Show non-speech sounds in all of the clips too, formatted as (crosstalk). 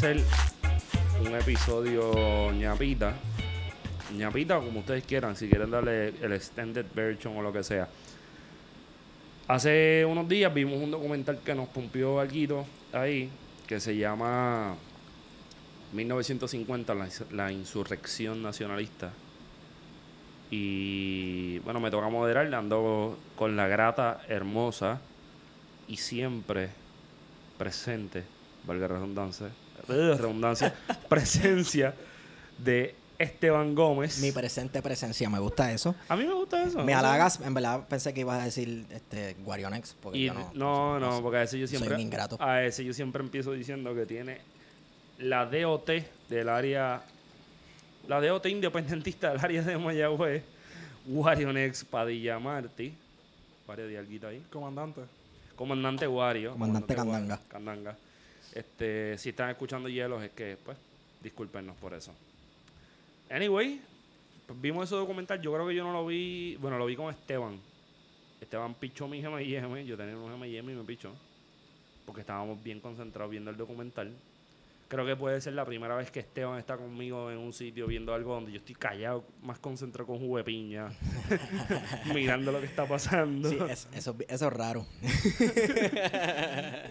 ser un episodio ñapita. ñapita o como ustedes quieran, si quieren darle el extended version o lo que sea. Hace unos días vimos un documental que nos pompió algo ahí, que se llama 1950, la, la insurrección nacionalista. Y bueno, me toca moderar, ando con la grata, hermosa y siempre presente, valga redundancia, eh, redundancia, (laughs) presencia de Esteban Gómez. Mi presente presencia, me gusta eso. A mí me gusta eso. Me halagas, en verdad pensé que ibas a decir este Guarionex, porque Y yo no. no, no, porque a ese yo soy siempre un ingrato. a ese yo siempre empiezo diciendo que tiene la DOT del área la DOT independentista del área de Mayagüez, Warionex Padilla Martí, varios de alguito ahí. Comandante. Comandante Wario. Comandante Wario, Candanga. Candanga. Este, si están escuchando hielos es que, pues, discúlpenos por eso. Anyway, pues, vimos ese documental. Yo creo que yo no lo vi. Bueno, lo vi con Esteban. Esteban pichó mi GMM. Yo tenía un GMM y me pichó. Porque estábamos bien concentrados viendo el documental. Creo que puede ser la primera vez que Esteban está conmigo en un sitio viendo algo donde yo estoy callado, más concentrado con jugo de piña, (laughs) (laughs) mirando lo que está pasando. Sí, es- eso, eso es raro. (laughs)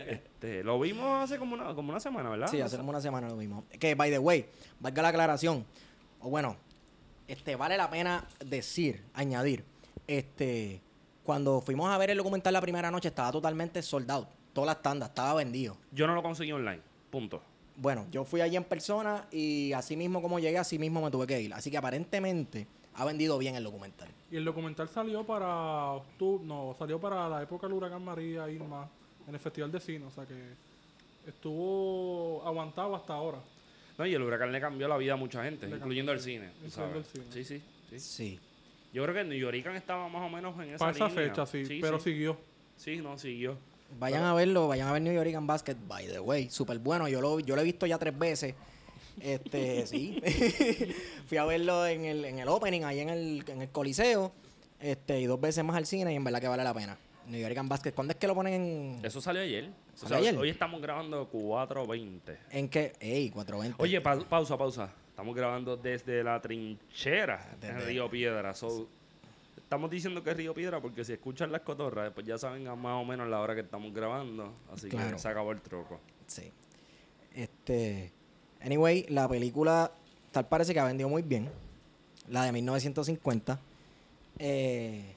Este, lo vimos hace como una, como una semana, ¿verdad? Sí, hace como una semana lo mismo. Que, by the way, valga la aclaración. O bueno, este, vale la pena decir, añadir, este, cuando fuimos a ver el documental la primera noche estaba totalmente soldado. Todas las tandas, estaba vendido. Yo no lo conseguí online. Punto. Bueno, yo fui allí en persona y así mismo como llegué, así mismo me tuve que ir. Así que aparentemente ha vendido bien el documental. Y el documental salió para octubre, no, salió para la época del huracán María Irma en el Festival de Cine, o sea que estuvo aguantado hasta ahora. No, y el huracán le cambió la vida a mucha gente, Le incluyendo el cine. incluyendo el cine. Sí, sí, sí. Sí. Yo creo que New Yorican estaba más o menos en esa para esa línea. fecha, sí, pero siguió. Sí, no, siguió. Vayan a verlo, vayan a ver New York Basket, by the way, súper bueno. Yo lo, yo lo he visto ya tres veces. Este, (laughs) sí. (laughs) Fui a verlo en el, en el opening, ahí en el, en el Coliseo. Este, y dos veces más al cine, y en verdad que vale la pena. New York Basket, ¿cuándo es que lo ponen en, Eso salió ayer. O ¿Salió sea, ayer? Hoy estamos grabando 4.20. en qué? Ey, 420. Oye, pa- pausa, pausa. Estamos grabando desde la trinchera en Desde- Río Piedra. So, estamos diciendo que es Río Piedra porque si escuchan las cotorras, pues ya saben a más o menos la hora que estamos grabando. Así Claro. que se acabó el troco. Sí. Este. Anyway, la película tal parece que ha vendido muy bien. La de 1950. Eh,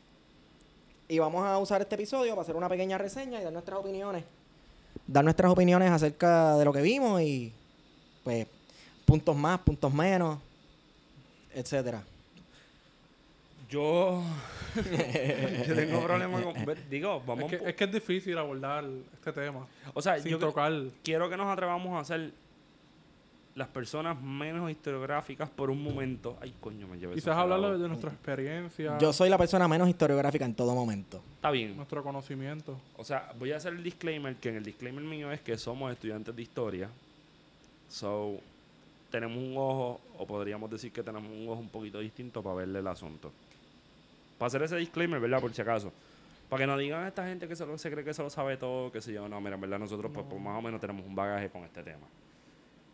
y vamos a usar este episodio para hacer una pequeña reseña y dar nuestras opiniones. Dar nuestras opiniones acerca de lo que vimos y, pues, puntos más, puntos menos, etcétera. Yo, (laughs) yo tengo problemas con... Digo, vamos... Es que, es que es difícil abordar este tema o sea, sin yo tocar. quiero que nos atrevamos a ser las personas menos historiográficas por un momento. Ay, coño, me llevé Quizás hablar de nuestra experiencia, Yo soy la persona menos historiográfica en todo momento. Está bien. nuestro conocimiento. O sea, voy a hacer el disclaimer, que en el disclaimer mío es que somos estudiantes de historia. So, tenemos un ojo, o podríamos decir que tenemos un ojo un poquito distinto para verle el asunto. Para hacer ese disclaimer, ¿verdad? Por si acaso. Para que no digan a esta gente que se, lo- se cree que se lo sabe todo, que se yo. No, mira, en verdad nosotros pues, pues, más o menos tenemos un bagaje con este tema.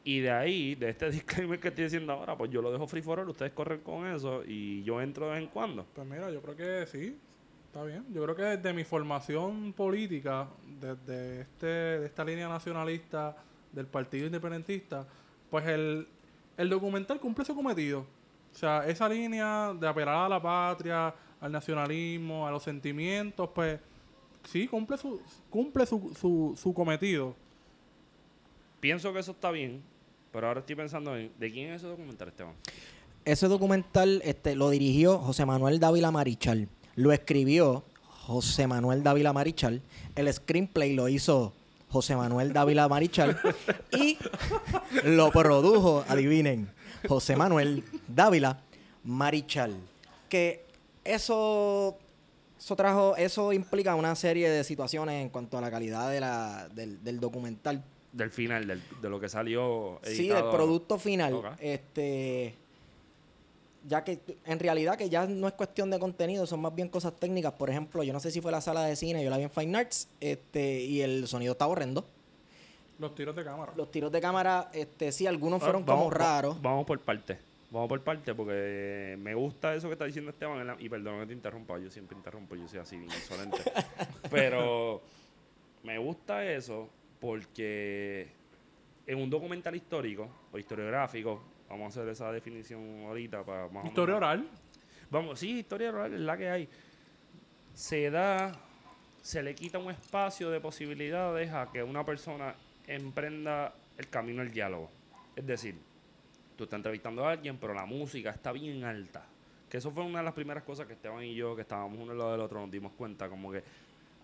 Y de ahí, de este (laughs) disclaimer que estoy diciendo ahora, pues yo lo dejo free for all, ustedes corren con eso y yo entro de vez en cuando. Pues mira, yo creo que sí, está bien. Yo creo que desde mi formación política, desde este, de esta línea nacionalista del Partido Independentista, pues el, el documental cumple su cometido. O sea, esa línea de apelar a la patria, al nacionalismo, a los sentimientos, pues sí, cumple su, cumple su, su, su cometido. Pienso que eso está bien, pero ahora estoy pensando en, ¿de quién es ese documental, Esteban? Ese documental este, lo dirigió José Manuel Dávila Marichal. Lo escribió José Manuel Dávila Marichal. El screenplay lo hizo José Manuel Dávila Marichal. (laughs) y lo produjo, adivinen, José Manuel Dávila Marichal. Que eso, eso trajo, eso implica una serie de situaciones en cuanto a la calidad de la, del, del documental. Del final, del- de lo que salió Sí, del producto final. Este. Ya que en realidad que ya no es cuestión de contenido, son más bien cosas técnicas. Por ejemplo, yo no sé si fue la sala de cine, yo la vi en Fine Arts, este, y el sonido estaba horrendo. Los tiros de cámara. Los tiros de cámara, este, sí, algunos Ah, fueron vamos- como raros. va- Vamos por parte. Vamos por parte porque me gusta eso que está diciendo Esteban. la- Y perdón que te interrumpa, yo siempre interrumpo, yo soy así bien insolente. (laughs) Pero me gusta eso porque en un documental histórico o historiográfico, vamos a hacer esa definición ahorita para más o menos- Historia oral. Vamos, sí, historia oral es la que hay. Se da, se le quita un espacio de posibilidades a que una persona emprenda el camino del diálogo. Es decir, tú estás entrevistando a alguien, pero la música está bien alta. Que eso fue una de las primeras cosas que Esteban y yo, que estábamos uno al lado del otro, nos dimos cuenta, como que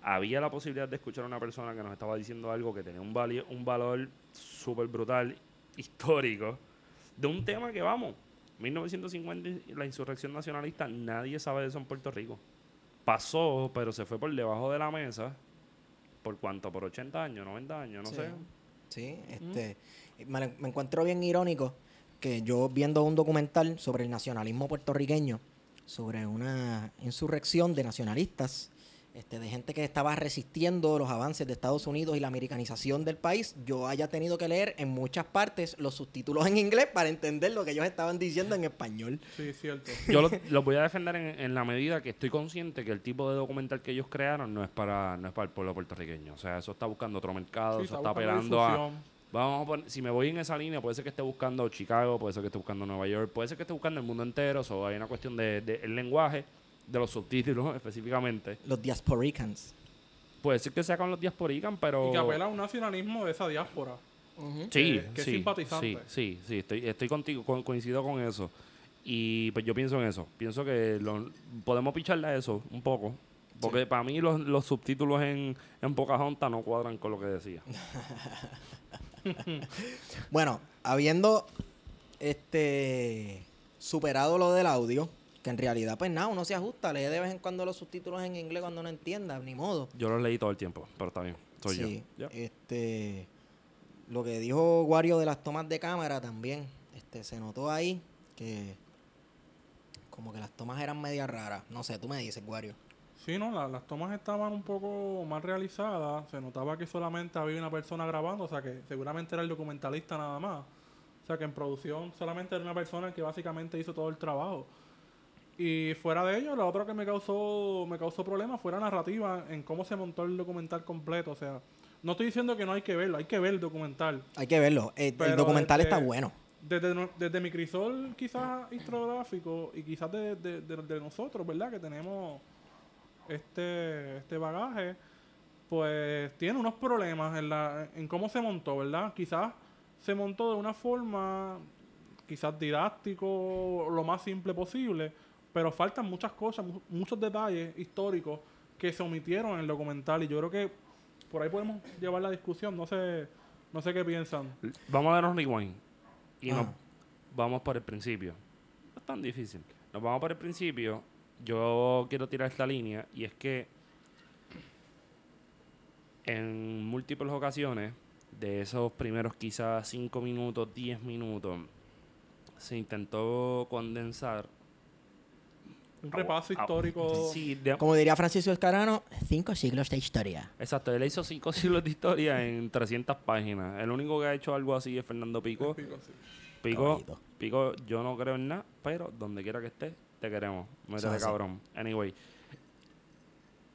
había la posibilidad de escuchar a una persona que nos estaba diciendo algo que tenía un, vali- un valor súper brutal, (laughs) histórico, de un tema que vamos, 1950 y la insurrección nacionalista, nadie sabe de eso en Puerto Rico. Pasó, pero se fue por debajo de la mesa. ¿Por cuánto? ¿Por 80 años, 90 años? No Sí. sé. Sí, este, me, me encuentro bien irónico que yo viendo un documental sobre el nacionalismo puertorriqueño, sobre una insurrección de nacionalistas, este, de gente que estaba resistiendo los avances de Estados Unidos y la americanización del país, yo haya tenido que leer en muchas partes los subtítulos en inglés para entender lo que ellos estaban diciendo en español. Sí, cierto. (laughs) Yo lo- los voy a defender en, en la medida que estoy consciente que el tipo de documental que ellos crearon no es para no es para el pueblo puertorriqueño. O sea, eso está buscando otro mercado, Sí, eso está apelando a... Vamos a poner- si me voy en esa línea, puede ser que esté buscando Chicago, puede ser que esté buscando Nueva York, puede ser que esté buscando el mundo entero. O hay una cuestión del de, el lenguaje, de los subtítulos (laughs) específicamente. Los diasporicans. Puede ser que sea con los diasporican, pero... Y que apela a un nacionalismo de esa diáspora. Sí, que- que es sí, simpatizante. sí, sí, sí, estoy, estoy contigo, co- coincido con eso. Y pues yo pienso en eso. Pienso que lo- podemos picharle a eso un poco. Porque para mí los, los subtítulos en, en Pocahontas no cuadran con lo que decía. (laughs) (laughs) Bueno, habiendo este superado lo del audio, que en realidad pues nada, uno se ajusta, lee de vez en cuando los subtítulos en inglés cuando no entienda, ni modo. Yo los leí todo el tiempo, pero está bien. Soy Sí, yo. Este lo que dijo Wario de las tomas de cámara también, este se notó ahí que como que las tomas eran media raras. No sé, tú me dices, Wario. Sí, no, la- las tomas estaban un poco mal realizadas. Se notaba que solamente había una persona grabando, o sea que seguramente era el documentalista nada más. O sea que en producción solamente era una persona que básicamente hizo todo el trabajo. Y fuera de ello, lo otro que me causó, me causó problemas fue la narrativa en cómo se montó el documental completo. O sea, no estoy diciendo que no hay que verlo, hay que ver el documental. Hay que verlo. Eh, el documental este, está bueno. Desde, desde mi crisol quizás historiográfico y quizás de, de- de- de nosotros, ¿verdad? Que tenemos este, este bagaje, pues tiene unos problemas en, la, en cómo se montó, ¿verdad? Quizás se montó de una forma, quizás didáctico, lo más simple posible, pero faltan muchas cosas, mu- muchos detalles históricos que se omitieron en el documental y yo creo que por ahí podemos llevar la discusión, no sé, no sé qué piensan. Vamos a darnos rewind. Y nos vamos por el principio. No es tan difícil. Nos vamos por el principio. Yo quiero tirar esta línea y es que en múltiples ocasiones, de esos primeros quizás 5 minutos, 10 minutos, se intentó condensar. Un repaso histórico. Sí, de- Como diría Francisco Escarano, cinco siglos de historia. exacto. Él hizo 5 (laughs) siglos de historia en 300 páginas. El único que ha hecho algo así es Fernando Pico. Pico, sí. Pico. Pico, yo no creo en nada, pero donde quiera que estés, te queremos. Métele así. cabrón. Anyway,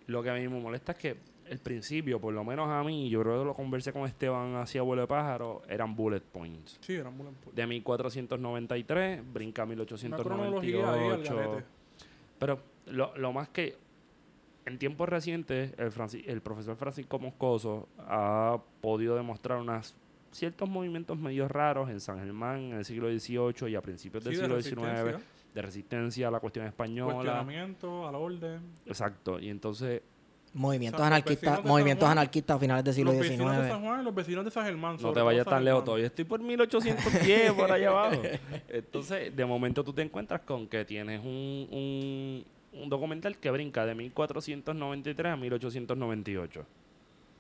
lo que a mí me molesta es que el principio, por lo menos a mí, yo creo que lo conversé con Esteban hacia vuelo de pájaro, eran bullet points. Sí, eran bullet points. De 1493, brinca a Una cronología ahí al 1898. garete. Pero lo, lo más que en tiempos recientes el, Franci- el profesor Francisco Moscoso ha podido demostrar unos ciertos movimientos medio raros en San Germán en el siglo XVIII y a principios del Sí, siglo XIX de resistencia a la cuestión española. Cuestionamiento a la orden. Exacto. Y entonces, Movimientos O sea, los anarquistas, movimientos anarquistas a finales del siglo los vecinos de San XIX. Juan y los vecinos de San Germán. no te vayas tan lejos todavía. Estoy por 1810 (laughs) por allá abajo. Entonces, de momento tú te encuentras con que tienes un, un, un documental que brinca de 1493 a 1898.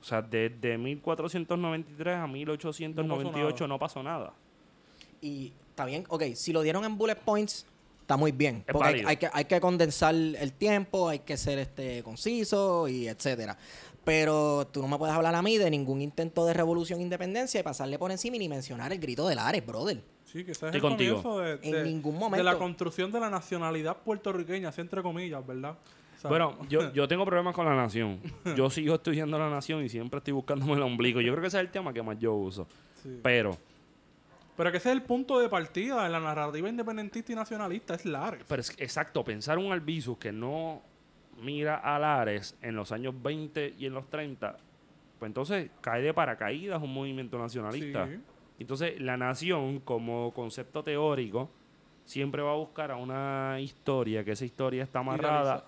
O sea, desde 1493 a 1898 no pasó nada. Y está bien, ok, si lo dieron en bullet points, está muy bien. Es Porque hay, que, hay que condensar el tiempo, hay que ser este conciso y etcétera. Pero tú no me puedes hablar a mí de ningún intento de revolución e independencia y pasarle por encima y ni mencionar el grito de Lares, brother. Sí, que ese es el contigo. comienzo de, En de- ningún de momento. la construcción de la nacionalidad puertorriqueña, así entre comillas, ¿verdad? O sea, Bueno, yo, (laughs) yo tengo problemas con la nación. (laughs) Yo sigo estudiando la nación y siempre estoy buscándome el ombligo. Yo creo que ese es el tema que más yo uso. sí. Pero, Pero que ese es el punto de partida en la narrativa independentista y nacionalista, es Lares. pero es, exacto, pensar un Albizu que no mira a Lares en los años 20 y en los 30, pues entonces cae de paracaídas un movimiento nacionalista. Sí. Entonces, la nación como concepto teórico siempre va a buscar a una historia, que esa historia está amarrada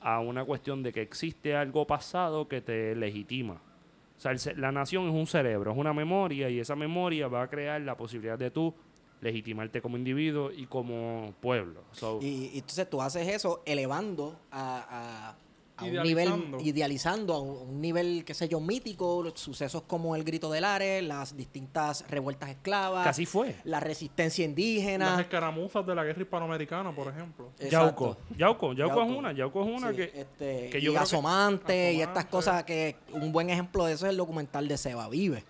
a una cuestión de que existe algo pasado que te legitima. Sea, la nación es un cerebro, es una memoria y esa memoria va a crear la posibilidad de tú legitimarte como individuo y como pueblo. Y entonces tú haces eso elevando a, a- un nivel, idealizando a un, nivel, qué sé yo, mítico, los sucesos como el grito de Lares, las distintas revueltas esclavas, casi fue. la resistencia Las indígena. escaramuzas de la guerra hispanoamericana, por ejemplo. Yauco. Exacto. Yauco. Yauco es una. Yauco es una Sí, que... este, que y yo asomante y estas cosas que un buen ejemplo de eso es el documental de Seba Vive.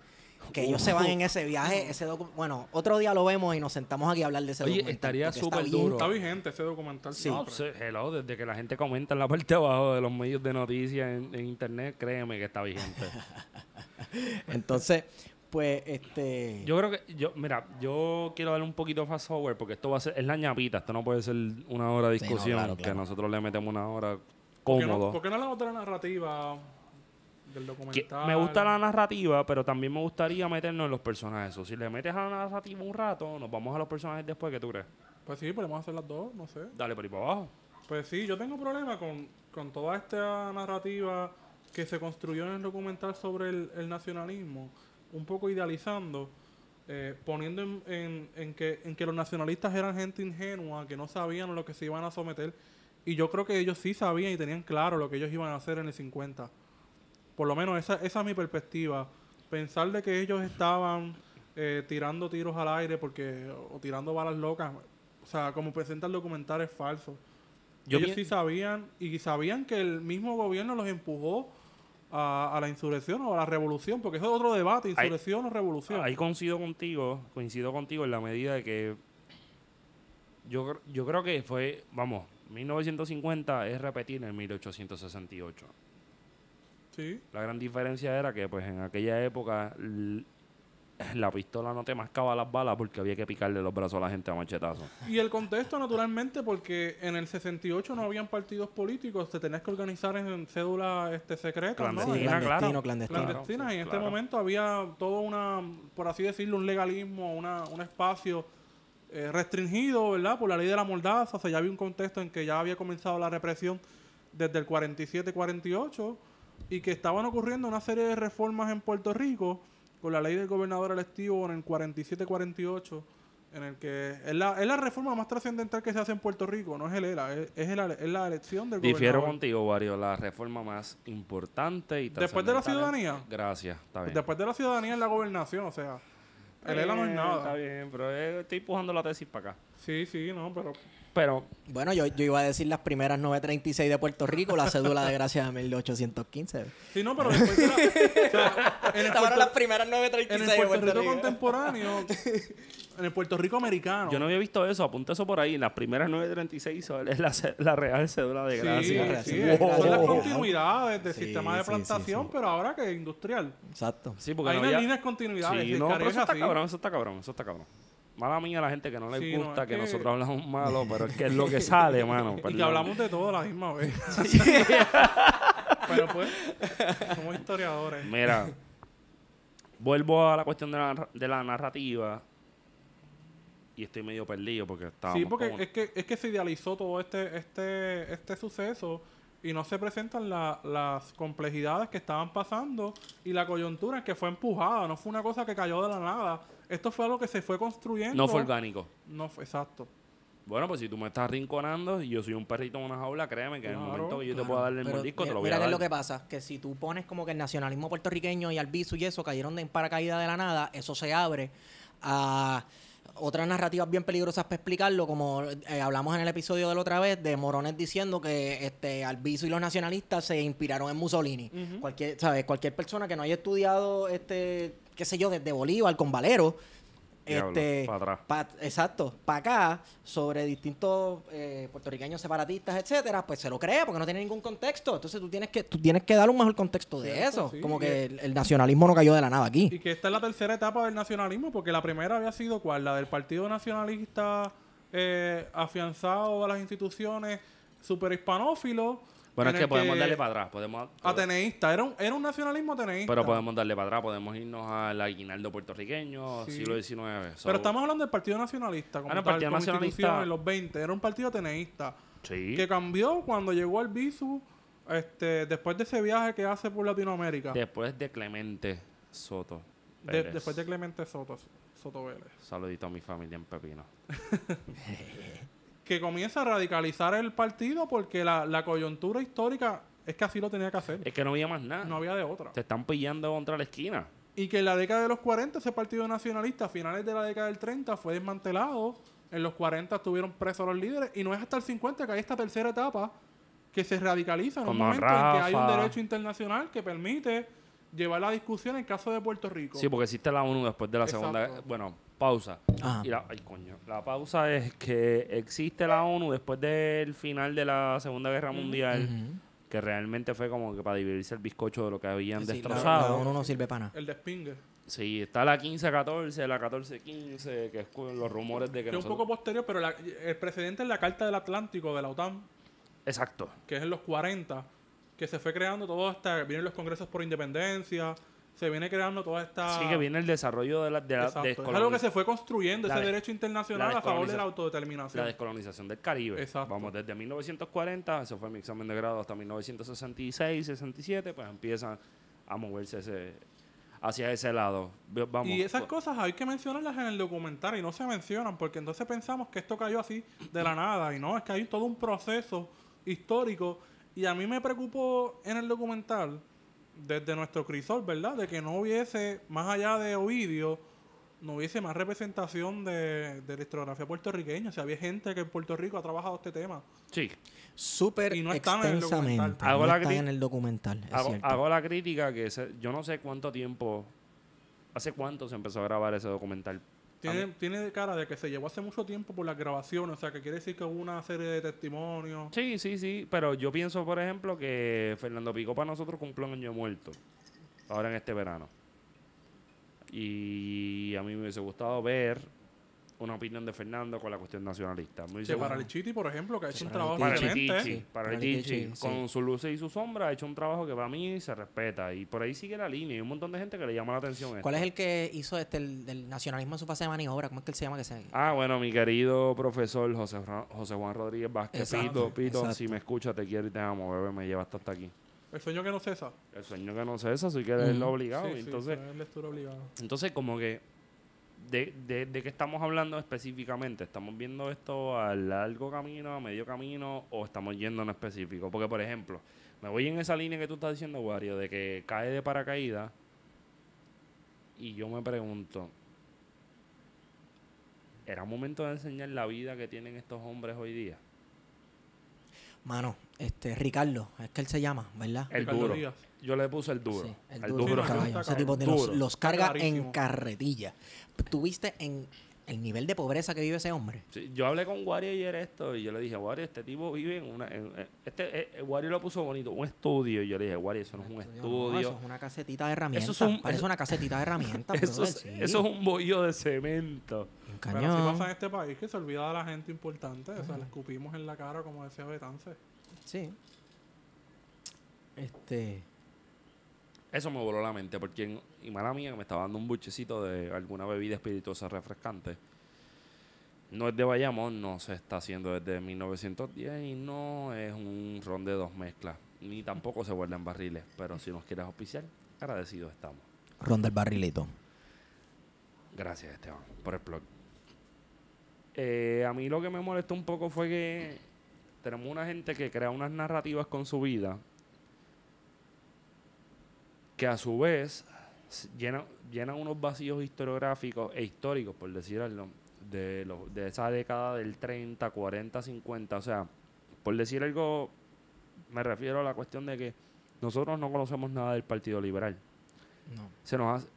Que ellos se van en ese viaje, ese docu- bueno, otro día lo vemos y nos sentamos aquí a hablar de ese Oye, documental. estaría porque está súper bien duro. Está vigente ese documental. Sí. No, siempre. se- hello, desde que la gente comenta en la parte de abajo de los medios de noticias en, en internet, créeme que está vigente. (laughs) Entonces, pues, este... Yo creo que, yo, mira, yo quiero darle un poquito fast forward porque esto va a ser, es la ñapita, esto no puede ser una hora de Sí, no, discusión, claro, claro. que nosotros le metemos una hora ¿Por qué no- cómodo. ¿Por qué no hablamos de la narrativa del Que documental? me gusta la narrativa, pero también me gustaría meternos en los personajes. O si le metes a la narrativa un rato, nos vamos a los personajes después, ¿qué tú crees? Pues sí, podemos hacer las dos, no sé. Dale por ahí para abajo. Pues sí, yo tengo problema con, con toda esta narrativa que se construyó en el documental sobre el, el nacionalismo, un poco idealizando, eh, poniendo en, en- en que, en que los nacionalistas eran gente ingenua, que no sabían lo que se iban a someter. Y yo creo que ellos sí sabían y tenían claro lo que ellos iban a hacer en el 50. Por lo menos esa, esa es mi perspectiva. Pensar de que ellos estaban eh, tirando tiros al aire porque o tirando balas locas, o sea, como presenta el documental es falso. Yo Ellos sí sabían y sabían que el mismo gobierno los empujó a, a la insurrección o a la revolución, porque eso es otro debate, Ahí- insurrección o revolución. Ahí coincido contigo, coincido contigo en la medida de que yo, yo creo que fue, vamos, 1950 es repetir en 1868. Sí, La gran diferencia era que pues en aquella época la pistola no te mascaba las balas porque había que picarle los brazos a la gente a machetazo. y el contexto naturalmente porque en el 68 no habían partidos políticos, te tenías que organizar en cédula este secreta, ¿no? Sí, Clandestina, clandestino, claro. clandestino. clandestinas y en este momento había todo una, por así decirlo, un legalismo, una, un espacio eh, restringido, ¿verdad? Por la ley de la mordaza, o sea, ya había un contexto en que ya había comenzado la represión desde el 47-48 y que estaban ocurriendo una serie de reformas en Puerto Rico con la ley del gobernador electivo en el 47-48 en el que es la, es la reforma más trascendental que se hace en Puerto Rico, no es el ELA, es, es, el- es la elección del Difiero gobernador. contigo, Wario, la reforma más importante y Después de la ciudadanía. Gracias, está bien. Después de la ciudadanía es la gobernación, o sea, el no es nada. Está bien, pero eh, estoy empujando la tesis para acá. Sí, sí, no, pero Pero Bueno, yo, yo iba a decir las primeras 936 de Puerto Rico, la cédula de gracia de 1815. sí, no, pero después de la, (laughs) o sea, en el Puerto, las primeras en 936 el de Puerto Puerto Rico Rico. contemporáneo, (laughs) en el Puerto Rico americano. yo no había visto eso, apunta eso por ahí. En las primeras 936 es la, la real cédula de Sí, gracia. sí, Wow. son las continuidades del Sí, sistema de sí, sí, plantación, sí. pero ahora que es industrial. Exacto. Sí, porque Hay no unas había- líneas continuidades. Sí, no, pero eso es está así. cabrón, eso está cabrón, eso está cabrón. Mala mía la gente que no le Sí, no, gusta es que, que- nosotros hablamos (laughs) malo, pero es que es lo que sale, mano. Y que hablamos de todo a la misma vez. (laughs) (laughs) pero pues, somos historiadores. Mira, vuelvo a la cuestión de la, de la narrativa y estoy medio perdido porque estábamos Sí, porque como- es que, es que se idealizó todo este, este, este suceso y no se presentan la- las complejidades que estaban pasando y la coyuntura que fue empujada, no fue una cosa que cayó de la nada. Esto fue algo que se fue construyendo. no fue orgánico. No fue, exacto. Bueno, pues si tú me estás rinconando y yo soy un perrito en una jaula, créeme que en el Claro, momento que yo te Claro, pueda darle el mordisco, te mira- lo voy mira a qué dar. es lo que pasa, que si tú pones como que el nacionalismo puertorriqueño y Albizu y eso cayeron de en paracaídas de la nada, eso se abre a otras narrativas bien peligrosas para explicarlo, como eh, hablamos en el episodio de la otra vez, de Morones diciendo que este Albizu y los nacionalistas se inspiraron en Mussolini. Cualquier, ¿sabes? Cualquier persona que no haya estudiado, este, qué sé yo, desde Bolívar con Valero, este, pa' atrás. pa- exacto, para acá, sobre distintos eh, puertorriqueños separatistas, etcétera, pues se lo cree porque no tiene ningún contexto. Entonces tú tienes que, tú tienes que dar un mejor contexto de Cierto, eso. sí, Como que el, el nacionalismo no cayó de la nada aquí. Y que esta es la tercera etapa del nacionalismo, porque la primera había sido cuál, la del Partido Nacionalista eh, afianzado a las instituciones super hispanófilo. Bueno, en es que podemos darle para atrás. Podemos, Ateneísta, era un, era un nacionalismo ateneísta. pero podemos darle para atrás. Podemos irnos al aguinaldo puertorriqueño, Sí. siglo XIX. So, Pero estamos hablando del Partido Nacionalista, como, Ah, no, tal, Partido como Nacionalista- en los 20. Era un partido ateneísta. Sí. Que cambió cuando llegó al BISU, este, después de ese viaje que hace por Latinoamérica. Después de Clemente Soto. De- después de Clemente Soto, Soto Vélez. Saludito a mi familia en Pepino. (laughs) que comienza a radicalizar el partido porque la, la coyuntura histórica es que así lo tenía que hacer. Es que no había más nada. No había de otra. Te están pillando contra la esquina. Y que en la década de los 40 ese partido nacionalista a finales de la década del 30 fue desmantelado. En los 40 estuvieron presos los líderes. Y no es hasta el 50 que hay esta tercera etapa que se radicaliza en un Con momento en que hay un derecho internacional que permite llevar la discusión en caso de Puerto Rico. Sí, porque existe la ONU después de la Exacto. segunda. Bueno, pausa. Ajá. Y la, ay, coño. La pausa es que existe la ONU después del final de la Segunda Guerra Mundial, Ujú. que realmente fue como que para dividirse el bizcocho de lo que habían Sí, destrozado. la ONU no sirve para nada. El despingue. Sí, está la 15-14, la 14-15, que es con los rumores de que, Que es un nosotros- poco posterior, pero la- el precedente es la Carta del Atlántico de la OTAN, Exacto. que es en los 40, que se fue creando todo hasta, vienen los congresos por independencia, se viene creando toda esta... Sí, que viene el desarrollo de la, de la. Es algo que se fue construyendo, la ese de- derecho internacional a favor de la autodeterminación. la descolonización del Caribe. Exacto. Vamos, desde 1940, eso fue mi examen de grado, hasta 1966, 67, pues empiezan a moverse ese, hacia ese lado. Vamos, y esas cosas hay que mencionarlas en el documental y no se mencionan porque entonces pensamos que esto cayó así de la nada y no, es que hay todo un proceso histórico y a mí me preocupó en el documental desde nuestro crisol, ¿verdad? De que no hubiese, más allá de Ovidio, no hubiese más representación de, de la historiografía puertorriqueña. O sea, había gente que en Puerto Rico ha trabajado este tema. Sí, Súper Y no están en el extensamente. documental. Hago no la están en el documental, es hago, cierto. hago la crítica que se- yo no sé cuánto tiempo, hace cuánto se empezó a grabar ese documental. Tiene, tiene cara de que se llevó hace mucho tiempo por las grabaciones, o sea, que quiere decir que hubo una serie de testimonios. Sí, sí, sí, pero yo pienso, por ejemplo, que Fernando Pico para nosotros cumple un año muerto, ahora en este verano. Y a mí me hubiese gustado ver una opinión de Fernando con la cuestión nacionalista. Hubiese Que para el Chiti, por ejemplo, que ha hecho un trabajo para excelente. Sí, para el para el Tichi, Tichi, con sí. sus luces y sus sombras, ha hecho un trabajo que para mí se respeta. Y por ahí sigue la línea. Y un montón de gente que le llama la atención. ¿Cuál es el que hizo este el, del nacionalismo en su fase de maniobra? ¿Cómo es que él se llama? Que se... Ah, bueno, mi querido profesor José, José Juan Rodríguez Vázquez. Exacto, Pito, Pito, exacto. si me escuchas, te quiero y te amo, bebé, me llevaste hasta aquí. El sueño que no cesa. El sueño que no cesa, soy que leerlo Ujú. obligado. Sí, sí, entonces, es lectura obligada. entonces, como que, de, de, ¿de qué estamos hablando específicamente? ¿Estamos viendo esto a largo camino, a medio camino, o estamos yendo en específico? Porque, por ejemplo, me voy en esa línea que tú estás diciendo, Wario, de que cae de paracaídas, y yo me pregunto, ¿era momento de enseñar la vida que tienen estos hombres hoy día? Mano, este, Ricardo, es que él se llama, ¿verdad? El Ricardo duro. Díaz. Yo le puse el duro. Sí, el duro, duro. Sí, no, caballo. está Ese tipo cabrón. de los, Duro. los carga en carretilla. Tuviste en el nivel de pobreza que vive ese hombre. Sí, yo hablé con Wario ayer esto y yo le dije, Wario, este tipo vive en una... en- en- este, eh, Wario lo puso bonito, un estudio. Y yo le dije, Wario, eso no es un No, estudio. eso es una casetita de herramientas. Eso es un- Parece eso- una casetita de herramientas. (laughs) eso, es, sí. eso es un bollo de cemento. Un Pero así cañón. pasa en este país que se olvida de la gente importante. O sea, le escupimos en la cara, como decía Betance. Sí. Este. Eso me voló la mente porque, en- y mala mía, que me estaba dando un buchecito de alguna bebida espirituosa refrescante. No es de Bayamón, no se está haciendo desde 1910 y no es un ron de dos mezclas. Ni tampoco se guarda en barriles. Pero si nos quieres auspiciar, agradecidos estamos. Ronda el barrilito. Gracias, Esteban, por el plug. Eh, a mí lo que me molestó un poco fue que tenemos una gente que crea unas narrativas con su vida que a su vez llenan, unos vacíos historiográficos e históricos, por decir algo, de, los, de esa década del 30, 40, 50. O sea, por decir algo, me refiero a la cuestión de que nosotros no conocemos nada del Partido Liberal. No. Se nos hace-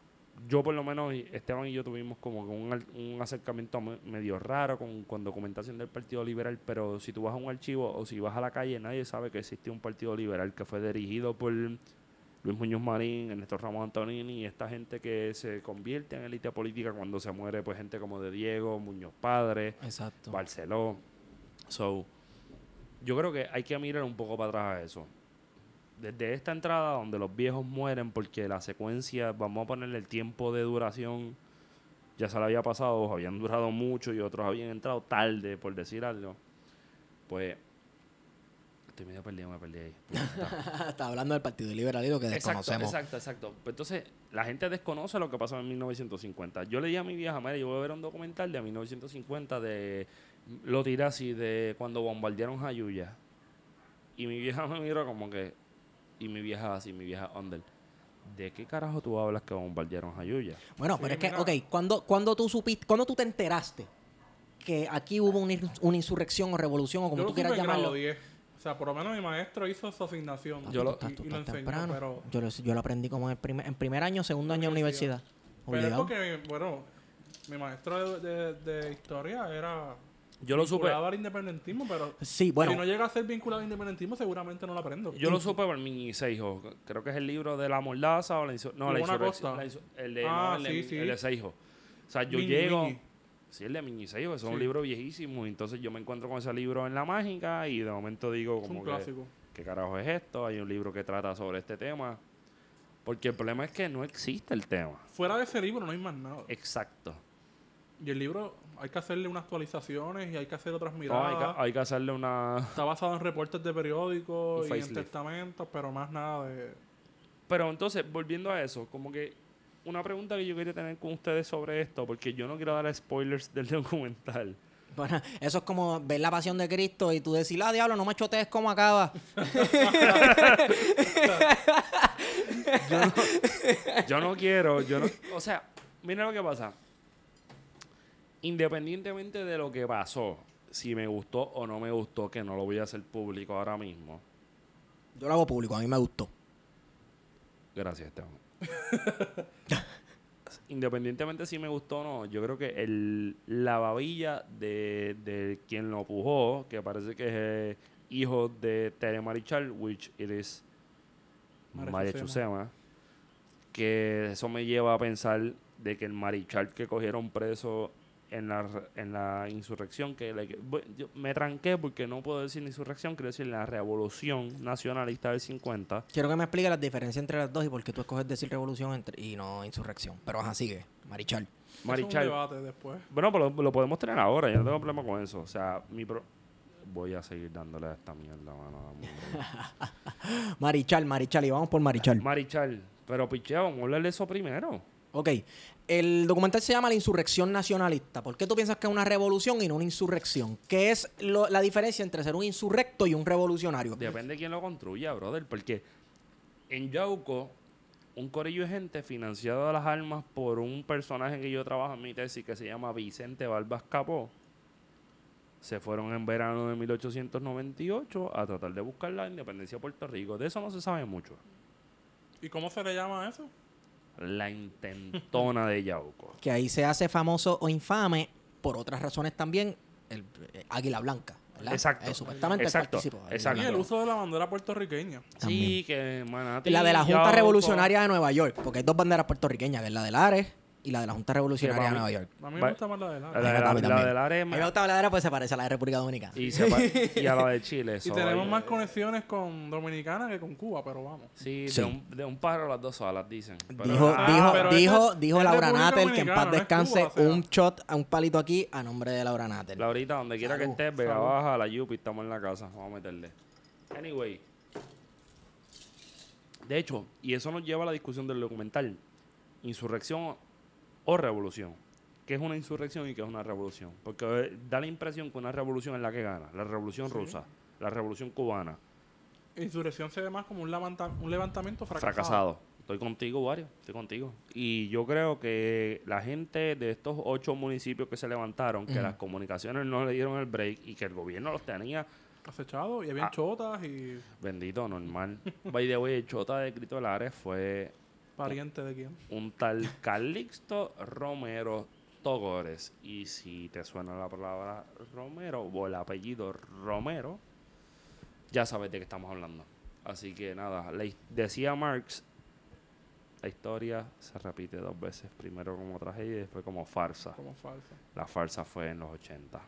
yo por lo menos, Esteban y yo tuvimos como un, un acercamiento me- medio raro con, con documentación del Partido Liberal, pero si tú vas a un archivo o si vas a la calle, nadie sabe que existe un Partido Liberal que fue dirigido por Luis Muñoz Marín, Ernesto Ramos Antonini y esta gente que se convierte en élite política cuando se muere, pues gente como de Diego, Muñoz Padre, Exacto. Barceló. So, yo creo que hay que mirar un poco para atrás a eso. Desde esta entrada donde los viejos mueren porque la secuencia, vamos a ponerle el tiempo de duración, ya se le había pasado, habían durado mucho y otros habían entrado tarde, por decir algo. Pues, estoy medio perdido, me perdí ahí. (laughs) Está hablando del Partido Liberal y lo que Exacto, desconocemos. exacto, exacto. Pues entonces, la gente desconoce lo que pasó en 1950. Yo le dije a mi vieja, mira, yo voy a ver un documental de 1950 de, lo así, de cuando bombardearon Jayuya. Y mi vieja me miró como que, y mi vieja así, mi vieja Under, ¿de qué carajo tú hablas que bombardearon Jayuya? Bueno, Sí, pero es que, mira. ok, cuando, cuando tú supiste, cuando tú te enteraste que aquí hubo una, ins- una insurrección o revolución o como Yo tú quieras llamarlo. 10. O sea, por lo menos mi maestro hizo su asignación. Yo lo- Tú estás- y, tú y lo estás enseñó, temprano. pero... Yo, lo, yo lo aprendí como en, el primer, en primer año, segundo año de universidad. Pero es porque, bueno, mi maestro de, de- de historia era Yo lo supe, vinculado al independentismo, pero Sí, bueno, si no llega a ser vinculado al independentismo, seguramente no lo aprendo. yo lo supe por mi Seijo. Creo que es el libro de la mordaza o la No, la la El de, Ah, no, el de, sí, sí. el de Seijo. O sea, yo llego... Sí, el de es un Sí. libro viejísimo. Entonces yo me encuentro con ese libro en la mágica y de momento digo Es como un que, clásico. ¿qué carajo es esto? Hay un libro que trata sobre este tema. Porque el problema es que no existe el tema. Fuera de ese libro no hay más nada. Exacto. Y el libro hay que hacerle unas actualizaciones y hay que hacer otras No, miradas. hay, que, hay que hacerle una... Está basado en reportes de periódicos Un y en testamentos, pero más nada de... Pero entonces, volviendo a eso, como que una pregunta que yo quería tener con ustedes sobre esto, porque yo no quiero dar spoilers del (laughs) documental. bueno, eso es como ver la pasión de Cristo y tú decir, ah, diablo, no me chotees cómo acaba. (laughs) Yo no quiero, yo no... O sea, mira lo que pasa. Independientemente de lo que pasó, si me gustó o no me gustó, que no lo voy a hacer público ahora mismo. Yo lo hago público, a mí me gustó. Gracias, Esteban. (laughs) Independientemente si me gustó o no, yo creo que el, la babilla de, de quien lo pujó, que parece que es eh, hijo de Tere Marichal, which it is María. Chusema, que eso me lleva a pensar de que el Marichal que cogieron preso en la, re- en la insurrección, que le- yo me tranqué porque no puedo decir insurrección, quiero decir la revolución nacionalista del 50, Quiero que me explique las diferencias entre las dos y por qué tú escoges decir revolución entre- y no insurrección. Pero ajá, sigue, Marichal. Eso es un Marichal. debate después. Bueno, pero lo, lo podemos tener ahora, yo no tengo problema con eso. O sea, mi pro- voy a seguir dándole a esta mierda, mano. (laughs) Marichal, Marichal, y vamos por Marichal. Marichal, pero pichea, vamos a hablar de eso primero. Ok, el documental se llama La Insurrección Nacionalista. ¿Por qué tú piensas que es una revolución y no una insurrección? ¿Qué es lo- la diferencia entre ser un insurrecto y un revolucionario? Depende de quién lo construya, brother, porque en Yauco, un corillo de gente financiado a las armas por un personaje que yo trabajo en mi tesis que se llama Vicente Barbas Capó, se fueron en verano de 1898 a tratar de buscar la independencia de Puerto Rico. De eso no se sabe mucho. ¿Y cómo se le llama a eso? La intentona de Yauco. (laughs) Que ahí se hace famoso o infame, por otras razones también, el eh, Águila Blanca. ¿verdad? Exacto. Eh, supuestamente Exacto. Exacto. Y el uso de la bandera puertorriqueña. Sí, que Manatí, La de la Junta Yauco, Revolucionaria de Nueva York, porque hay dos banderas puertorriqueñas, que es la de Lares y la de la Junta Revolucionaria de. Nueva York. A mí me gusta más la de la. La, de la, A la del área A mí me gusta la de Lares, pues se parece a la de República Dominicana. y, se y a la de Chile. (laughs) Y so, tenemos hay- más conexiones con Dominicana que con Cuba, pero vamos. Sí, Sí. De, un, de un pájaro las dos alas, dicen. Pero- Dijo, Ah, dijo, pero dijo, dijo es Laura Natel que en paz Dominicana, no descanse Cuba, o sea. un shot a un palito aquí a nombre de Laura Natel. Laurita, donde quiera que estés, Vega salud. Baja, la Yupi, estamos en la casa. Vamos a meterle. Anyway. De hecho, y eso nos lleva a la discusión del documental. Insurrección o revolución. ¿Qué es una insurrección y qué es una revolución? Porque eh, da la impresión que una revolución es la que gana. La revolución Sí. rusa, la revolución cubana. Insurrección se ve más como un, levanta- un levantamiento fracasado. Fracasado. Estoy contigo, Wario. Estoy contigo. Y yo creo que la gente de estos ocho municipios que se levantaron, que las comunicaciones no le dieron el break y que el gobierno los tenía Acechado y habían Ah. chotas y bendito, normal. By the way, el chota de Lares fue parientes de quién. un tal Calixto Romero Togores. Y si te suena la palabra Romero o el apellido Romero, ya sabes de qué estamos hablando. Así que nada, le decía Marx, la historia se repite dos veces, primero como tragedia y después como farsa. Como falsa. La farsa fue en los 80.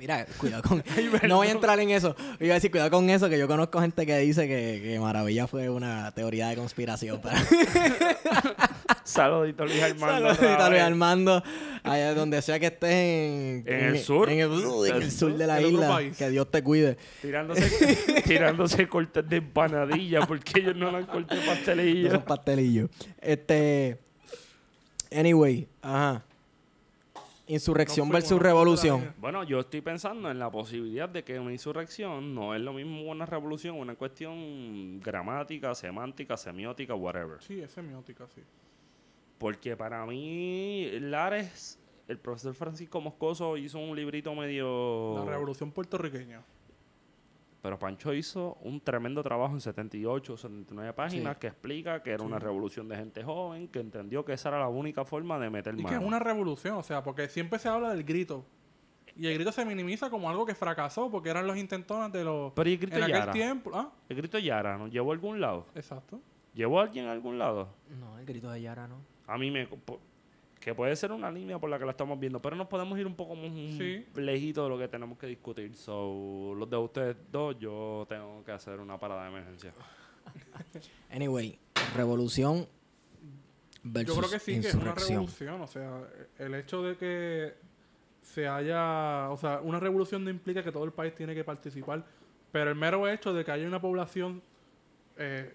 Mira, cuidado con... (laughs) no voy a entrar en eso. Iba a decir, cuidado con eso, que yo conozco gente que dice que, que Maravilla fue una teoría de conspiración. Para... (laughs) Saludito Luis Armando. Saludito Luis. Armando. Allá donde sea que estés en... En el sur. En el, en el sur de la isla. Que Dios te cuide. Tirándose, (laughs) tirándose cortes de empanadilla porque ellos no dan cortes de pastelillo. Esos pastelillos. Este... Anyway, ajá. Insurrección No versus revolución. Bueno, yo estoy pensando en la posibilidad de que una insurrección no es lo mismo una revolución, una cuestión gramática, semántica, semiótica, whatever. Sí, es semiótica, sí. Porque para mí, Lares, el profesor Francisco Moscoso hizo un librito medio... La revolución puertorriqueña. Pero Pancho hizo un tremendo trabajo en 78, 79 páginas Sí. que explica que era una revolución de gente joven, que entendió que esa era la única forma de meter Y que mano. es una revolución, o sea, porque siempre se habla del grito. Y el grito se minimiza como algo que fracasó porque eran los intentones de los... Pero ¿y el grito en aquel Yara? tiempo... Ah, El grito Yara, ¿nos llevó a algún lado? exacto. ¿Llevó a alguien a algún lado? No, el grito de Yara no. A mí me... Que puede ser una línea por la que la estamos viendo, pero nos podemos ir un poco más Sí. lejito de lo que tenemos que discutir. So, los de ustedes dos, yo tengo que hacer una parada de emergencia. (laughs) Anyway, revolución versus Yo creo que sí, que es una revolución. O sea, el hecho de que se haya... O sea, una revolución no implica que todo el país tiene que participar. Pero el mero hecho de que haya una población eh,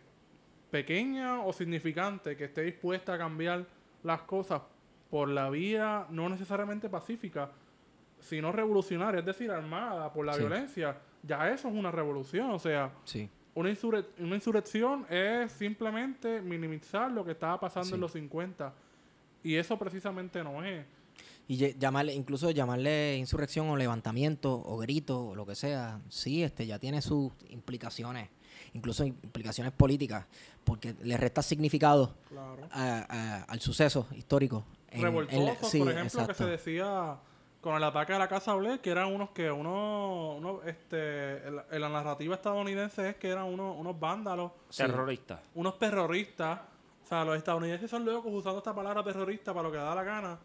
pequeña o significante que esté dispuesta a cambiar las cosas por la vía no necesariamente pacífica, sino revolucionaria, es decir, armada por la Sí. violencia, ya eso es una revolución. O sea, Sí. una, insurre- una insurrección es simplemente minimizar lo que estaba pasando Sí. en los 50. Y eso precisamente no es. Y llamarle, incluso llamarle insurrección o levantamiento o grito o lo que sea, sí, este ya tiene sus implicaciones, incluso implicaciones políticas, porque le resta significado Claro. a- a- al suceso histórico. En- en la- Revoltosos, sí, por ejemplo, que se decía con el ataque a la Casa Blair, que eran unos que uno, uno este, en la, en la narrativa estadounidense es que eran unos, unos vándalos, Sí. Terrorista. unos terroristas. O sea, los estadounidenses son locos usando esta palabra terrorista para lo que da la gana.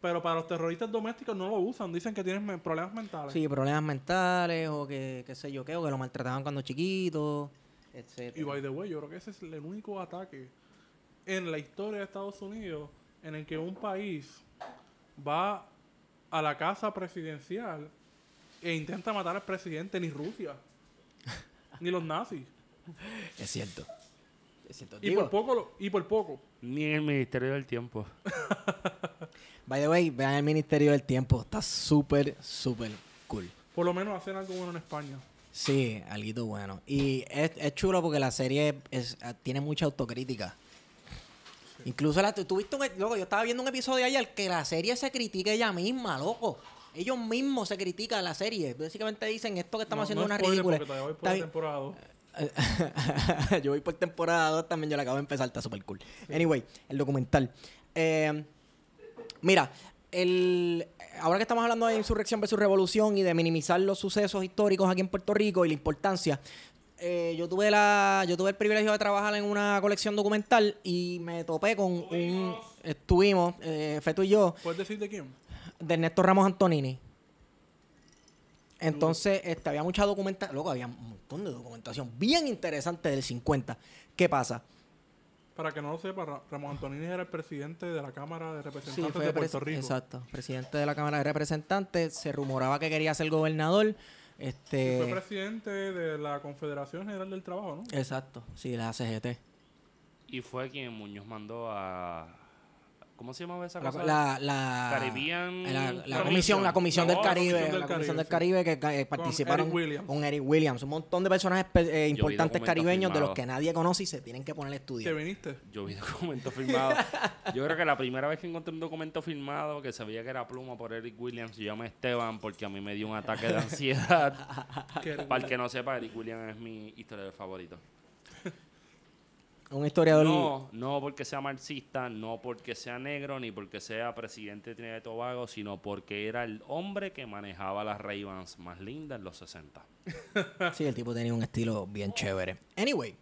Pero para los terroristas domésticos no lo usan. Dicen que tienen me- problemas mentales. Sí, problemas mentales o que, qué sé yo qué, o que lo maltrataban cuando chiquito, etc. Y by the way, yo creo que ese es el único ataque en la historia de Estados Unidos en el que un país va a la casa presidencial e intenta matar al presidente, ni Rusia, (laughs) ni los nazis. Es cierto. Es cierto. Y Digo, por poco, lo- y por poco. Ni en el Ministerio del Tiempo. (laughs) by the way, vean el Ministerio del Tiempo. Está súper, súper cool. Por lo menos hacer algo bueno en España. Sí, algo bueno. Y es, es chulo porque la serie es, tiene mucha autocrítica. Incluso la, tú viste un, e- loco, yo estaba viendo un episodio ayer que la serie se critica ella misma, loco. Ellos mismos se critican la serie. Básicamente dicen esto que estamos No- haciendo no es una ridícula. voy por la temporada (laughs) yo voy por temporada 2 también, yo la acabo de empezar, está súper cool. Anyway, el documental. Eh, mira, el, ahora que estamos hablando de insurrección versus revolución y de minimizar los sucesos históricos aquí en Puerto Rico y la importancia, eh, yo tuve la yo tuve el privilegio de trabajar en una colección documental y me topé con un... Estuvimos, eh, Feto y yo, ¿Puedes decir de quién? de Ernesto Ramos Antonini. Entonces, este, había mucha documentación, loco, había un montón de documentación bien interesante del 50. ¿Qué pasa? Para que no lo sepa, Ra- Ramón Antonini era el presidente de la Cámara de Representantes Sí, fue de Puerto Rico. Exacto, presidente de la Cámara de Representantes, se rumoraba que quería ser gobernador. Y Este, fue presidente de la Confederación General del Trabajo, ¿no? exacto, sí, la CGT. Y fue quien Muñoz mandó a, ¿Cómo se llamaba esa La, cosa? la, la- Caribbean la, la Commission. comisión, la comisión No, del la Caribe, Comisión del la comisión del Caribe que eh, participaron Eric con Eric Williams, un montón de personajes eh, importantes caribeños de los que nadie conoce y se tienen que poner a ¿Te estudiar. viniste? Yo vi (laughs) documentos firmados. Yo creo que la primera vez que encontré un documento firmado que sabía que era pluma por Eric Williams, yo llamé Esteban porque a mí me dio un ataque de ansiedad. (laughs) Para el que no sepa, Eric Williams es mi historiador favorito. Un historiador No, no porque sea marxista, no porque sea negro, ni porque sea presidente de Trinidad y Tobago, sino porque era el hombre que manejaba las ray más lindas en los 60. Sí, el tipo tenía un estilo bien chévere. Anyway,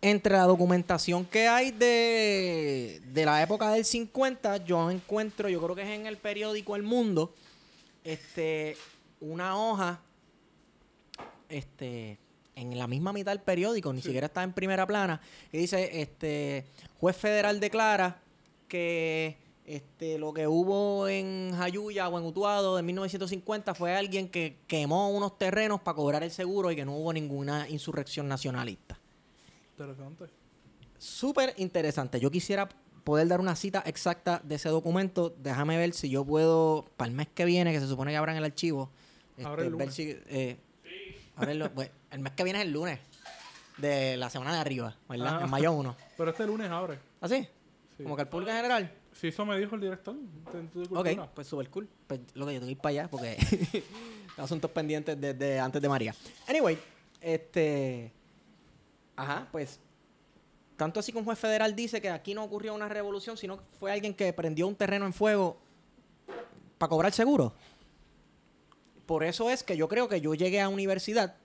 entre la documentación que hay de, de la época del 50, yo encuentro, yo creo que es en el periódico El Mundo, este, una hoja, este, en la misma mitad del periódico, ni siquiera está en primera plana, que dice, este, juez federal declara que este, lo que hubo en Jayuya o en Utuado en 1950 fue alguien que quemó unos terrenos para cobrar el seguro y que no hubo ninguna insurrección nacionalista. Interesante. Súper interesante. Yo quisiera poder dar una cita exacta de ese documento. Déjame ver si yo puedo, para el mes que viene, que se supone que abran el archivo, este, Abre el ver si... eh, abrirlo. Pues, el mes que viene es el lunes de la semana de arriba, ¿verdad? Ah. En mayo 1. (laughs) Pero este lunes abre. ¿Así? Sí. Como que al público en general. Sí, eso me dijo el director. Ok, pues súper cool. Pues lo que yo tengo que ir para allá porque (laughs) asuntos pendientes desde antes de María. Anyway, este. Ajá, pues. Tanto así que un juez federal dice que aquí no ocurrió una revolución, sino que fue alguien que prendió un terreno en fuego para cobrar seguro. Por eso es que yo creo que yo llegué a universidad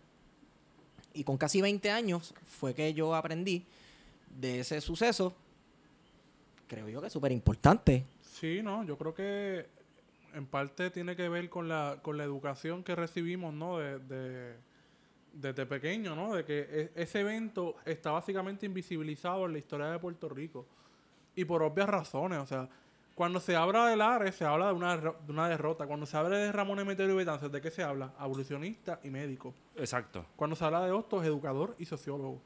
y con casi 20 años fue que yo aprendí de ese suceso. Creo yo que es súper importante. Sí, no, yo creo que en parte tiene que ver con la, con la educación que recibimos, ¿no? De, de- desde pequeño, ¿no? De que e- ese evento está básicamente invisibilizado en la historia de Puerto Rico. Y por obvias razones, o sea, cuando se habla del Ares, se habla de una, de una derrota. Cuando se habla de Ramón Emeterio y Betances, ¿de qué se habla? Abolicionista y médico. Exacto. Cuando se habla de Hostos, educador y sociólogo.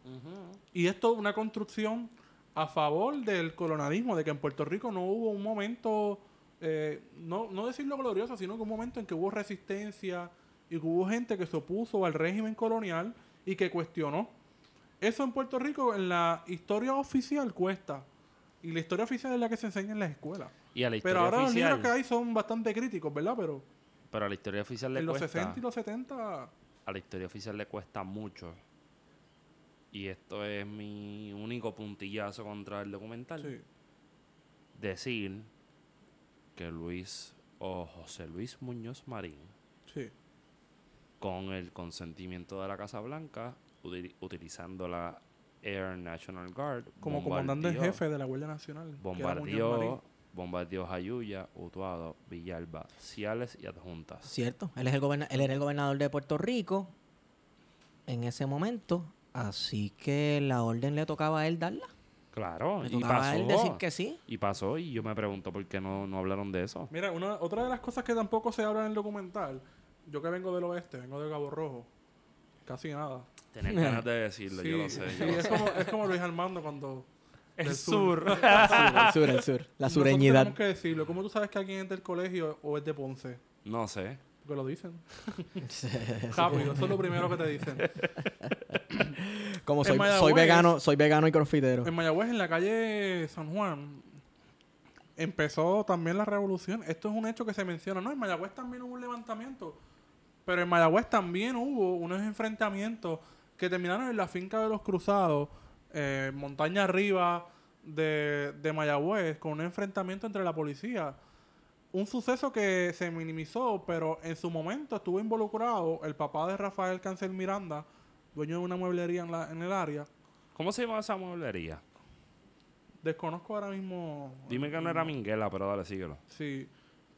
Y esto es una construcción a favor del colonialismo, de que en Puerto Rico no hubo un momento, eh, no, no decirlo glorioso, sino que un momento en que hubo resistencia y que hubo gente que se opuso al régimen colonial y que cuestionó. Eso en Puerto Rico, en la historia oficial, cuesta. Y la historia oficial es la que se enseña en las escuelas. Y a la historia Pero ahora los libros que hay son bastante críticos, ¿verdad? Pero Pero a la historia oficial le en los cuesta. 60 y los 70... A la historia oficial le cuesta mucho. Y esto es mi único puntillazo contra el documental. Sí. Decir que Luis o José Luis Muñoz Marín, Sí. con el consentimiento de la Casa Blanca, uti- utilizando la Air National Guard, Como comandante en jefe de la Guardia Nacional. Bombardeó, bombardeó Jayuya, Utuado, Villalba, Ciales y Adjuntas. Cierto, él, es el goberna- él era el gobernador de Puerto Rico en ese momento, así que la orden le tocaba a él darla. Claro, Le y tocaba a pasó. él decir que sí. Y pasó, y yo me pregunto por qué no, no hablaron de eso. Mira, una, otra de las cosas que tampoco se habla en el documental, yo que vengo del oeste, vengo de Cabo Rojo, casi nada. Tener ganas de decirlo, yo lo sé. sí, yo lo es, sé. como, es como Luis Armando cuando... El sur. (laughs) el sur, el sur, la sureñidad. tenemos que decirlo. ¿Cómo tú sabes que alguien es del colegio o es de Ponce? No sé. Porque lo dicen. Rápido, eso es lo primero que te dicen. Como soy, Mayagüez- soy vegano, soy vegano y crossfitero. En Mayagüez, en la calle San Juan, empezó también la revolución. Esto es un hecho que se menciona. No, en Mayagüez también hubo un levantamiento. Pero en Mayagüez también hubo unos enfrentamientos que terminaron en la finca de los cruzados, eh, montaña arriba de, de Mayagüez, con un enfrentamiento entre la policía. Un suceso que se minimizó, pero en su momento estuvo involucrado el papá de Rafael Cancel Miranda, dueño de una mueblería en, la, en el área. ¿Cómo se llama esa mueblería? Desconozco ahora mismo. Dime que no era Minguela, pero dale, síguelo. Sí.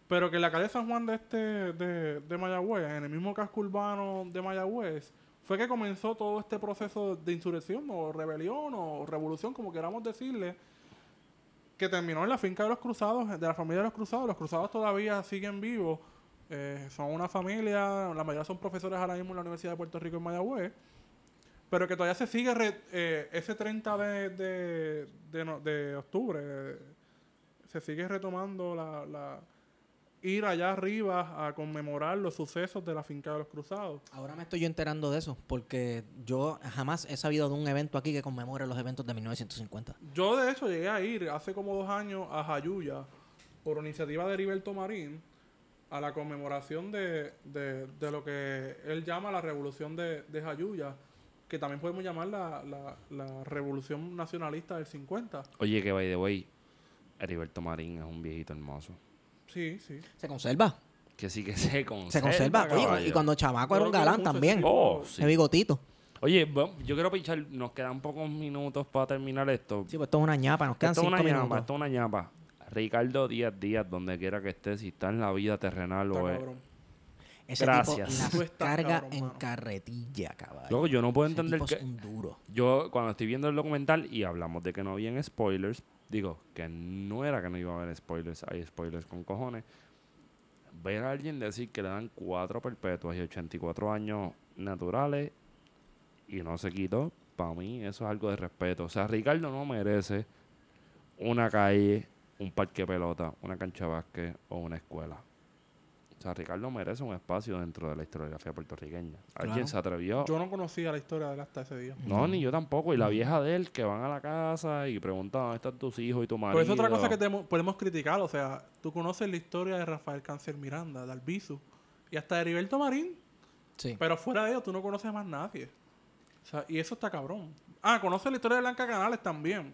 Pero que la calle San Juan de este de, de Mayagüez, en el mismo casco urbano de Mayagüez, fue que comenzó todo este proceso de insurrección o rebelión o revolución, como queramos decirle, que terminó en la finca de los cruzados, de la familia de los cruzados. Los cruzados todavía siguen vivos. eh, son una familia, la mayoría son profesores ahora mismo en la Universidad de Puerto Rico en Mayagüez. Pero que todavía se sigue re- eh, ese 30 de, de, de de octubre, se sigue retomando la, la ir allá arriba a conmemorar los sucesos de la finca de los cruzados. Ahora me estoy yo enterando de eso, porque yo jamás he sabido de un evento aquí que conmemore los eventos de 1950. Yo de hecho llegué a ir hace como dos años a Jayuya por iniciativa de Heriberto Marín a la conmemoración de, de- de lo que él llama la revolución de, de Jayuya, que también podemos llamar la, la- la revolución nacionalista del 50. Oye, que by the way, Heriberto Marín es un viejito hermoso. Sí, sí. ¿Se conserva? Que sí que se conserva. Se conserva. Oye, y cuando chamaco era un galán mucho, también. Oh, sí. De bigotito. Oye, bueno, yo quiero pichar. Nos quedan pocos minutos para terminar esto. Sí, pues esto es una ñapa. Nos quedan esto es cinco una minutos. ñapa, esto es una ñapa. Ricardo Díaz Díaz, donde quiera que esté, si está en la vida terrenal Está o es. Ese Gracias. tipo las carga cabrón, en mano. carretilla, caballo. Luego, yo no puedo Ese entender tipo que. es un duro. Yo, cuando estoy viendo el documental y hablamos de que no habían spoilers, digo que no era que no iba a haber spoilers, hay spoilers con cojones. Ver a alguien decir que le dan cuatro perpetuas y 84 años naturales y no se quitó, para mí eso es algo de respeto. O sea, Ricardo no merece una calle, un parque de pelota, una cancha de básquet o una escuela. O sea, Ricardo merece un espacio dentro de la historiografía puertorriqueña. Alguien Claro. se atrevió Yo no conocía la historia de él hasta ese día. no, ni yo tampoco. Y la vieja de él que van a la casa y preguntan dónde están tus hijos y tu marido. Pero es otra cosa que temo- podemos criticar. O sea, tú conoces la historia de Rafael Cáncer Miranda, de Albizu, y hasta de Heriberto Marín. Sí. Pero fuera de ellos, tú no conoces a más nadie. O sea, y eso está cabrón. Ah, conoces la historia de Blanca Canales también.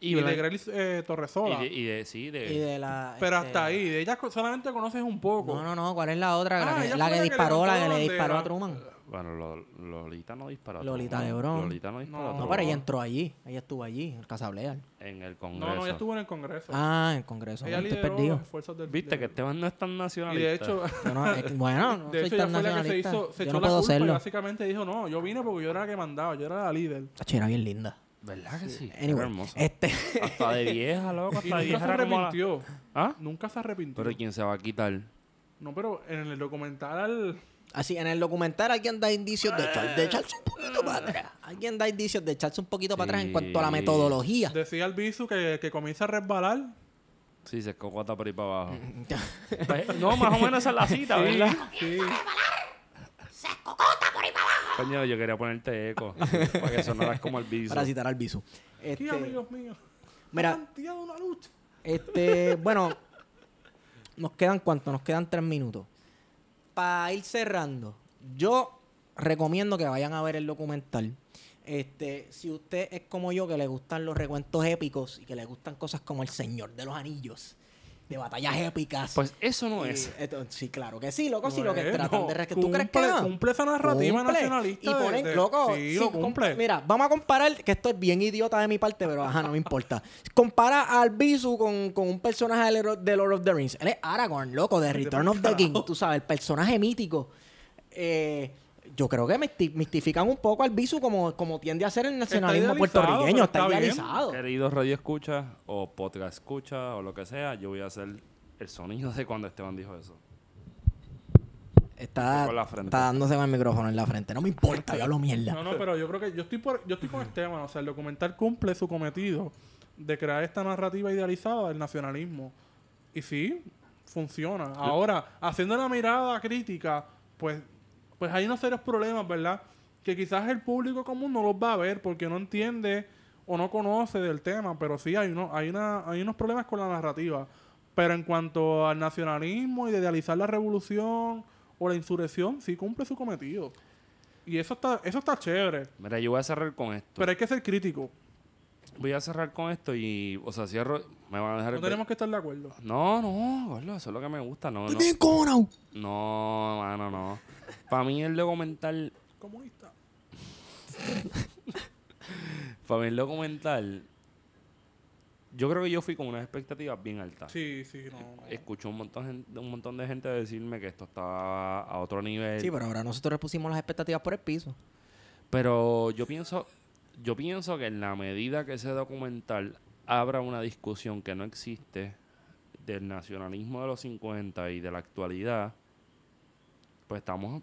Y, Y, de Grelis eh, Torresola. y de, y de- sí, de, Y de la. pero este, hasta ahí. De ella solamente conoces un poco. No, no, no. ¿Cuál es la otra? Ah, la que, la fue que la disparó, la que le disparó la- a Truman. Bueno, Lo- Lolita no disparó. Lolita Truman. Lebrón. Lolita no disparó. No, No, pero ella entró allí. Ella estuvo allí, en el Casableal. En el Congreso. No, no, ella estuvo en el Congreso. Ah, en el Congreso. ella lideró perdido. del... Viste del- que Esteban no es tan Y nacionalista. de hecho, Yo no, eh, bueno, (laughs) no de soy hecho tan la que se nacionalista. hizo, se yo echó no la puedo culpa y serlo. básicamente dijo, no, yo vine porque yo era la que mandaba, yo era la líder. Tacho, era bien linda. ¿Verdad que sí? Anyway, hermosa. este, Hasta de vieja, loco. Y Hasta de nunca se vieja era como la- arrepintió. ¿Ah? Nunca se arrepintió. Pero ¿quién se va a quitar? No, pero en el documental... así, en el documental alguien da indicios de, echar- de echarse un poquito para atrás. Alguien da indicios de echarse un poquito para atrás en cuanto a la metodología. Decía el Bisu que, que comienza a resbalar. Sí, se escocota por ahí para abajo. (laughs) Pues, no, más o menos esa es la cita, ¿verdad? Sí. Coño, yo quería ponerte eco. (laughs) para que sonaras como el biso. Para citar al. Sí, Este, amigos míos. mira. Una lucha. Este, (laughs) bueno, nos quedan cuánto? Nos quedan tres minutos. Para ir cerrando, yo recomiendo que vayan a ver el documental. Este, si usted es como yo, que le gustan los recuentos épicos y que le gustan cosas como El Señor de los Anillos, de batallas épicas. Pues eso no y es. esto- sí, claro que sí, loco, sí, lo que tratan de rescatar. ¿Tú crees que no? cumple esa narrativa Cumple. nacionalista Y ponen, de- loco, sí, sí, lo cumple. Mira, vamos a comparar, que esto es bien idiota de mi parte, pero ajá, no me importa. Compara al Bisu con, con un personaje de Lord of the Rings. Él es Aragorn, loco, de (laughs) Return of the King. Tú sabes, el personaje mítico. Eh, yo creo que misti- mistifican un poco al Bisu como, como tiende a ser el nacionalismo puertorriqueño. Está, idealizado. Queridos radio escucha o podcast escucha o lo que sea, yo voy a hacer el sonido de cuando Esteban dijo eso. Está, Con la frente. está dándose con el micrófono en la frente. No me importa, yo hablo mierda. No, no, pero yo creo que yo estoy por, yo estoy con Esteban. O sea, el documental cumple su cometido de crear esta narrativa idealizada del nacionalismo. Y sí, funciona. Ahora, haciendo la mirada crítica, pues, pues hay unos serios problemas, ¿verdad? Que quizás el público común no los va a ver porque no entiende o no conoce del tema, pero sí hay, uno, hay, una, hay unos problemas con la narrativa. Pero en cuanto al nacionalismo y de idealizar la revolución o la insurrección, sí cumple su cometido. Y eso está, eso está chévere. Mira, yo voy a cerrar con esto. Pero hay que ser crítico. Voy a cerrar con esto y, o sea, cierro. Me van a dejar. No el- tenemos que estar de acuerdo. No, no, gordo, eso es lo que me gusta. No, no, bien cojonado. no, mano, no. Para mí el documental, Comunista. (laughs) para mí el documental, yo creo que yo fui con unas expectativas bien altas. Sí, sí, no. no. Escuché un montón, un montón de gente decirme que esto estaba a otro nivel. Sí, pero ahora nosotros le pusimos las expectativas por el piso. Pero yo pienso, yo pienso que en la medida que ese documental abra una discusión que no existe del nacionalismo de los 50 y de la actualidad, pues estamos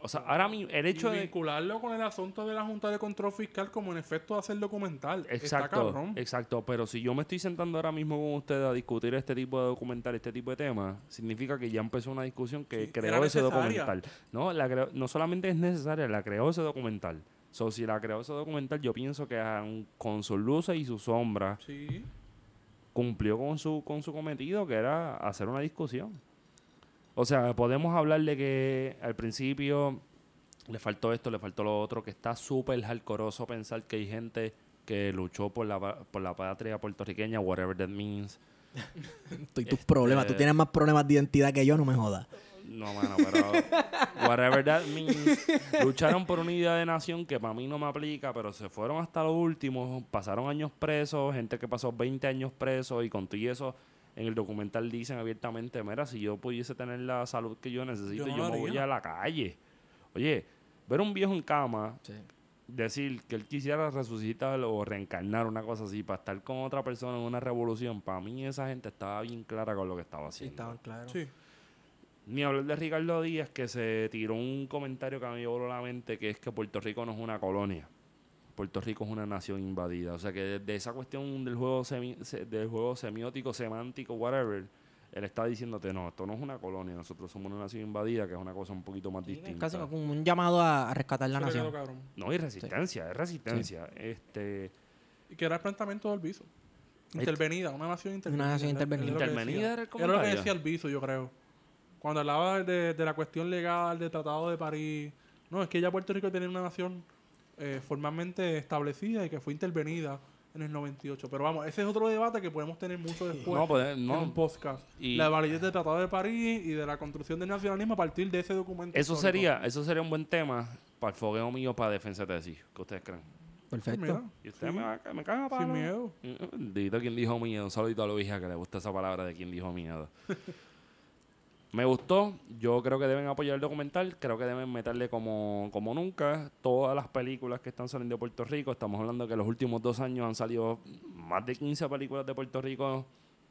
O sea, ahora mismo, el hecho y de... vincularlo con el asunto de la Junta de Control Fiscal como en efecto hacer documental. Está Exacto, cabrón. exacto. Pero si yo me estoy sentando ahora mismo con ustedes a discutir este tipo de documental, este tipo de temas, significa que ya empezó una discusión que Sí, creó ese documental. No, la creó- no solamente es necesaria, la creó ese documental. So, si la creó ese documental, yo pienso que aun con sus luces y sus sombras Sí. cumplió con su, con su cometido, que era hacer una discusión. O sea, podemos hablar de que al principio le faltó esto, le faltó lo otro, que está súper hardcoreoso pensar que hay gente que luchó por la, por la patria puertorriqueña, whatever that means. (laughs) Tú y tus problemas. Tú tienes más problemas de identidad que yo, no me jodas. No, mano, pero whatever that means. Lucharon por una idea de nación que para mí no me aplica, pero se fueron hasta lo último, pasaron años presos, gente que pasó 20 años presos y con todo y eso en el documental dicen abiertamente, mira, si yo pudiese tener la salud que yo necesito, Yo no me voy a la calle. Oye, ver un viejo en cama, decir que él quisiera resucitar o reencarnar una cosa así para estar con otra persona en una revolución, para mí esa gente estaba bien clara con lo que estaba Sí, haciendo. estaban claros. Sí. Ni hablar de Ricardo Díaz, que se tiró un comentario que a mí me voló la mente, que es que Puerto Rico no es una colonia. Puerto Rico es una nación invadida. O sea que desde esa cuestión del juego, semi- se- del juego semiótico, semántico, whatever, él está diciéndote, no, esto no es una colonia, nosotros somos una nación invadida, que es una cosa un poquito más Sí, es distinta. casi como un llamado a, a rescatar la Eso le quedó nación. No, y resistencia, es resistencia. Este, Y que era el planteamiento del viso. Intervenida, una nación intervenida. Una nación intervenida. Intervenida era el Era lo que comentario. decía el viso, yo creo. Cuando hablaba de, de la cuestión legal del Tratado de París. No, es que ya Puerto Rico tenía una nación eh, formalmente establecida y que fue intervenida en el 98. Pero vamos, ese es otro debate que podemos tener mucho después no, pues, en no, un podcast. Y- La validez del Tratado de París y de la construcción del nacionalismo a partir de ese documento. eso histórico. sería, eso sería un buen tema para el fogueo mío para defensa de tesis. ¿Qué ustedes creen? Perfecto. Mira, Y ustedes sí, me, va- me cagan a sin miedo. Dito quien dijo miedo. Un saludito a Luisa que le gusta esa palabra de quien dijo miedo. (laughs) Me gustó. Yo creo que deben apoyar el documental. Creo que deben meterle como, como nunca todas las películas que están saliendo de Puerto Rico. Estamos hablando que los últimos dos años han salido más de 15 películas de Puerto Rico.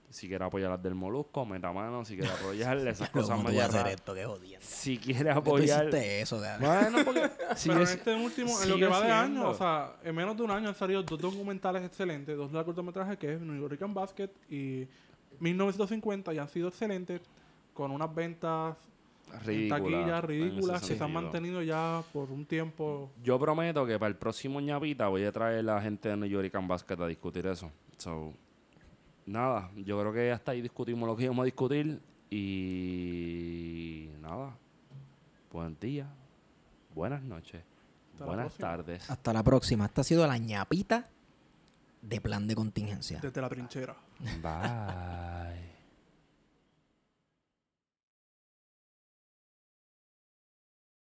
Si quiere apoyar las del Molusco, meta mano. Si quiere apoyar (laughs) esas cosas ¿cómo más hacer esto? Qué jodiendo. Si quiere ¿Por qué apoyar... eso? Bueno, porque... (laughs) si Pero en es- este último, en lo que va de siendo. año, o sea, en menos de un año han salido dos documentales excelentes, dos de cortometrajes que es New York Basket y 1950 y han sido excelentes con unas ventas en ridícula, taquillas ridículas que se han mantenido ya por un tiempo. Yo prometo que para el próximo ñapita voy a traer a la gente de New York and Basket a discutir eso. So, nada, yo creo que hasta ahí discutimos lo que íbamos a discutir. Y nada, buen día, buenas noches, Hasta buenas tardes. Hasta la próxima. Esta ha sido la ñapita de plan de contingencia. Desde la trinchera. Bye.